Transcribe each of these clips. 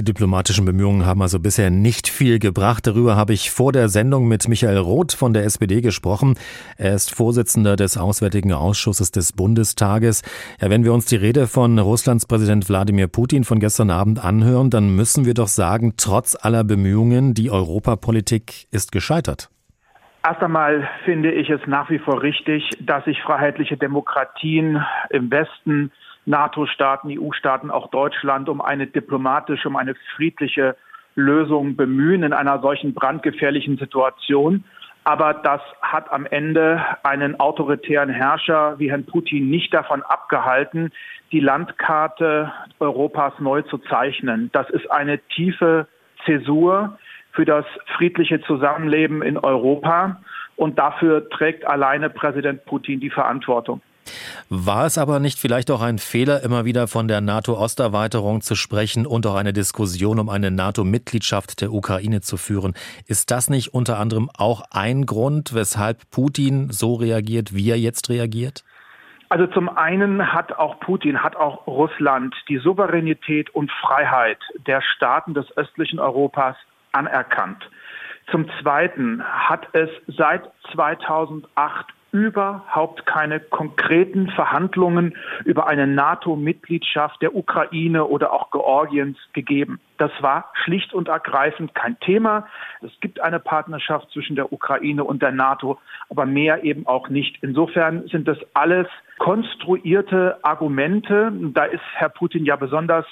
Die diplomatischen Bemühungen haben also bisher nicht viel gebracht. Darüber habe ich vor der Sendung mit Michael Roth von der SPD gesprochen. Er ist Vorsitzender des Auswärtigen Ausschusses des Bundestages. Ja, wenn wir uns die Rede von Russlands Präsident Wladimir Putin von gestern Abend anhören, dann müssen wir doch sagen, trotz aller Bemühungen, die Europapolitik ist gescheitert. Erst einmal finde ich es nach wie vor richtig, dass sich freiheitliche Demokratien im Westen NATO-Staaten, EU-Staaten, auch Deutschland um eine diplomatische, um eine friedliche Lösung bemühen in einer solchen brandgefährlichen Situation. Aber das hat am Ende einen autoritären Herrscher wie Herrn Putin nicht davon abgehalten, die Landkarte Europas neu zu zeichnen. Das ist eine tiefe Zäsur für das friedliche Zusammenleben in Europa. Und dafür trägt alleine Präsident Putin die Verantwortung. War es aber nicht vielleicht auch ein Fehler, immer wieder von der NATO-Osterweiterung zu sprechen und auch eine Diskussion um eine NATO-Mitgliedschaft der Ukraine zu führen? Ist das nicht unter anderem auch ein Grund, weshalb Putin so reagiert, wie er jetzt reagiert? Also zum einen hat auch Putin, hat auch Russland die Souveränität und Freiheit der Staaten des östlichen Europas anerkannt. Zum Zweiten hat es seit 2008 überhaupt keine konkreten Verhandlungen über eine NATO-Mitgliedschaft der Ukraine oder auch Georgiens gegeben. Das war schlicht und ergreifend kein Thema. Es gibt eine Partnerschaft zwischen der Ukraine und der NATO, aber mehr eben auch nicht. Insofern sind das alles konstruierte Argumente. Da ist Herr Putin ja besonders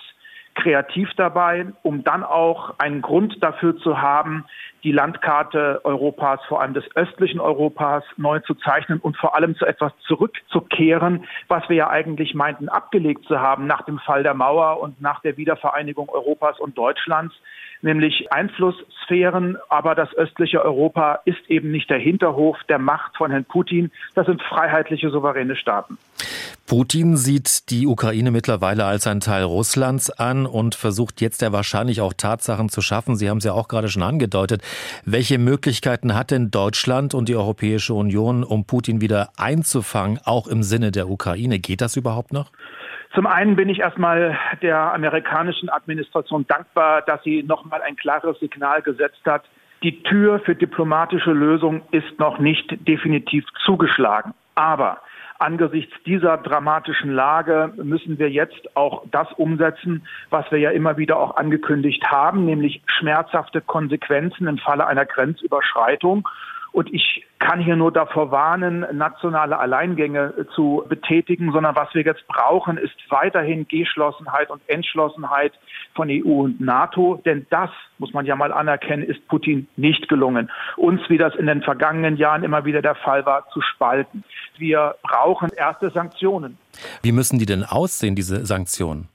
kreativ dabei, um dann auch einen Grund dafür zu haben, die Landkarte Europas, vor allem des östlichen Europas, neu zu zeichnen und vor allem zu etwas zurückzukehren, was wir ja eigentlich meinten abgelegt zu haben nach dem Fall der Mauer und nach der Wiedervereinigung Europas und Deutschlands nämlich Einflusssphären. Aber das östliche Europa ist eben nicht der Hinterhof der Macht von Herrn Putin. Das sind freiheitliche, souveräne Staaten. Putin sieht die Ukraine mittlerweile als ein Teil Russlands an und versucht jetzt ja wahrscheinlich auch Tatsachen zu schaffen. Sie haben es ja auch gerade schon angedeutet. Welche Möglichkeiten hat denn Deutschland und die Europäische Union, um Putin wieder einzufangen, auch im Sinne der Ukraine? Geht das überhaupt noch? Zum einen bin ich erstmal der amerikanischen Administration dankbar, dass sie nochmal ein klares Signal gesetzt hat. Die Tür für diplomatische Lösungen ist noch nicht definitiv zugeschlagen. Aber angesichts dieser dramatischen Lage müssen wir jetzt auch das umsetzen, was wir ja immer wieder auch angekündigt haben, nämlich schmerzhafte Konsequenzen im Falle einer Grenzüberschreitung. Und ich kann hier nur davor warnen, nationale Alleingänge zu betätigen, sondern was wir jetzt brauchen, ist weiterhin Geschlossenheit und Entschlossenheit von EU und NATO. Denn das, muss man ja mal anerkennen, ist Putin nicht gelungen, uns, wie das in den vergangenen Jahren immer wieder der Fall war, zu spalten. Wir brauchen erste Sanktionen. Wie müssen die denn aussehen, diese Sanktionen?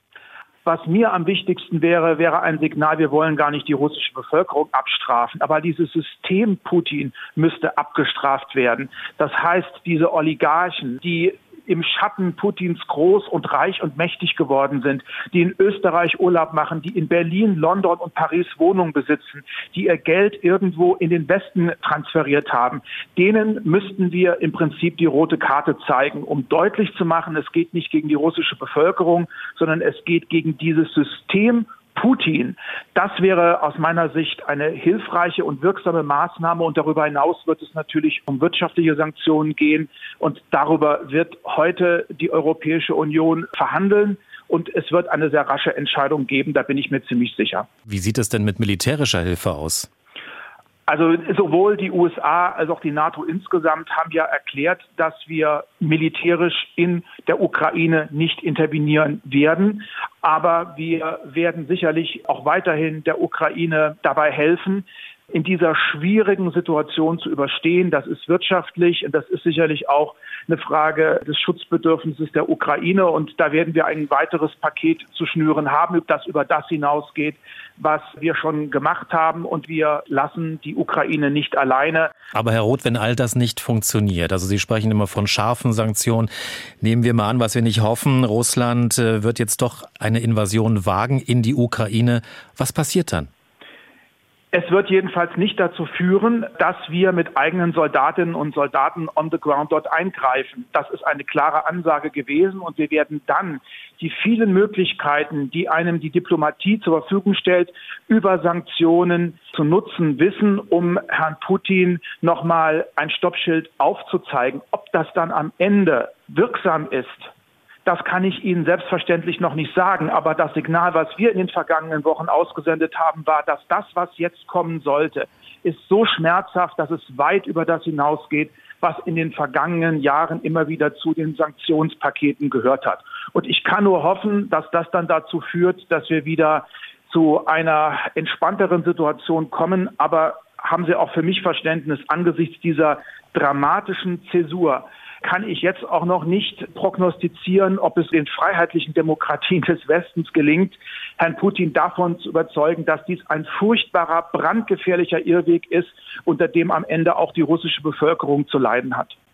Was mir am wichtigsten wäre, wäre ein Signal, wir wollen gar nicht die russische Bevölkerung abstrafen, aber dieses System Putin müsste abgestraft werden. Das heißt, diese Oligarchen, die im Schatten Putins groß und reich und mächtig geworden sind, die in Österreich Urlaub machen, die in Berlin, London und Paris Wohnungen besitzen, die ihr Geld irgendwo in den Westen transferiert haben, denen müssten wir im Prinzip die rote Karte zeigen, um deutlich zu machen, es geht nicht gegen die russische Bevölkerung, sondern es geht gegen dieses System Putin. Das wäre aus meiner Sicht eine hilfreiche und wirksame Maßnahme. Und darüber hinaus wird es natürlich um wirtschaftliche Sanktionen gehen. Und darüber wird heute die Europäische Union verhandeln. Und es wird eine sehr rasche Entscheidung geben, da bin ich mir ziemlich sicher. Wie sieht es denn mit militärischer Hilfe aus? Also sowohl die USA als auch die NATO insgesamt haben ja erklärt, dass wir militärisch in der Ukraine nicht intervenieren werden. Aber wir werden sicherlich auch weiterhin der Ukraine dabei helfen, in dieser schwierigen Situation zu überstehen. Das ist wirtschaftlich und das ist sicherlich auch eine Frage des Schutzbedürfnisses der Ukraine. Und da werden wir ein weiteres Paket zu schnüren haben, das über das hinausgeht, was wir schon gemacht haben. Und wir lassen die Ukraine nicht alleine. Aber Herr Roth, wenn all das nicht funktioniert, also Sie sprechen immer von scharfen Sanktionen, nehmen wir mal an, was wir nicht hoffen, Russland äh, wird jetzt doch eine Invasion wagen in die Ukraine. Was passiert dann? Es wird jedenfalls nicht dazu führen, dass wir mit eigenen Soldatinnen und Soldaten on the ground dort eingreifen. Das ist eine klare Ansage gewesen und wir werden dann die vielen Möglichkeiten, die einem die Diplomatie zur Verfügung stellt, über Sanktionen zu nutzen wissen, um Herrn Putin nochmal ein Stoppschild aufzuzeigen. Ob das dann am Ende wirksam ist, das kann ich Ihnen selbstverständlich noch nicht sagen. Aber das Signal, was wir in den vergangenen Wochen ausgesendet haben, war, dass das, was jetzt kommen sollte, ist so schmerzhaft, dass es weit über das hinausgeht, was in den vergangenen Jahren immer wieder zu den Sanktionspaketen gehört hat. Und ich kann nur hoffen, dass das dann dazu führt, dass wir wieder zu einer entspannteren Situation kommen. Aber haben Sie auch für mich Verständnis angesichts dieser dramatischen Zäsur kann ich jetzt auch noch nicht prognostizieren, ob es den freiheitlichen Demokratien des Westens gelingt, Herrn Putin davon zu überzeugen, dass dies ein furchtbarer, brandgefährlicher Irrweg ist, unter dem am Ende auch die russische Bevölkerung zu leiden hat.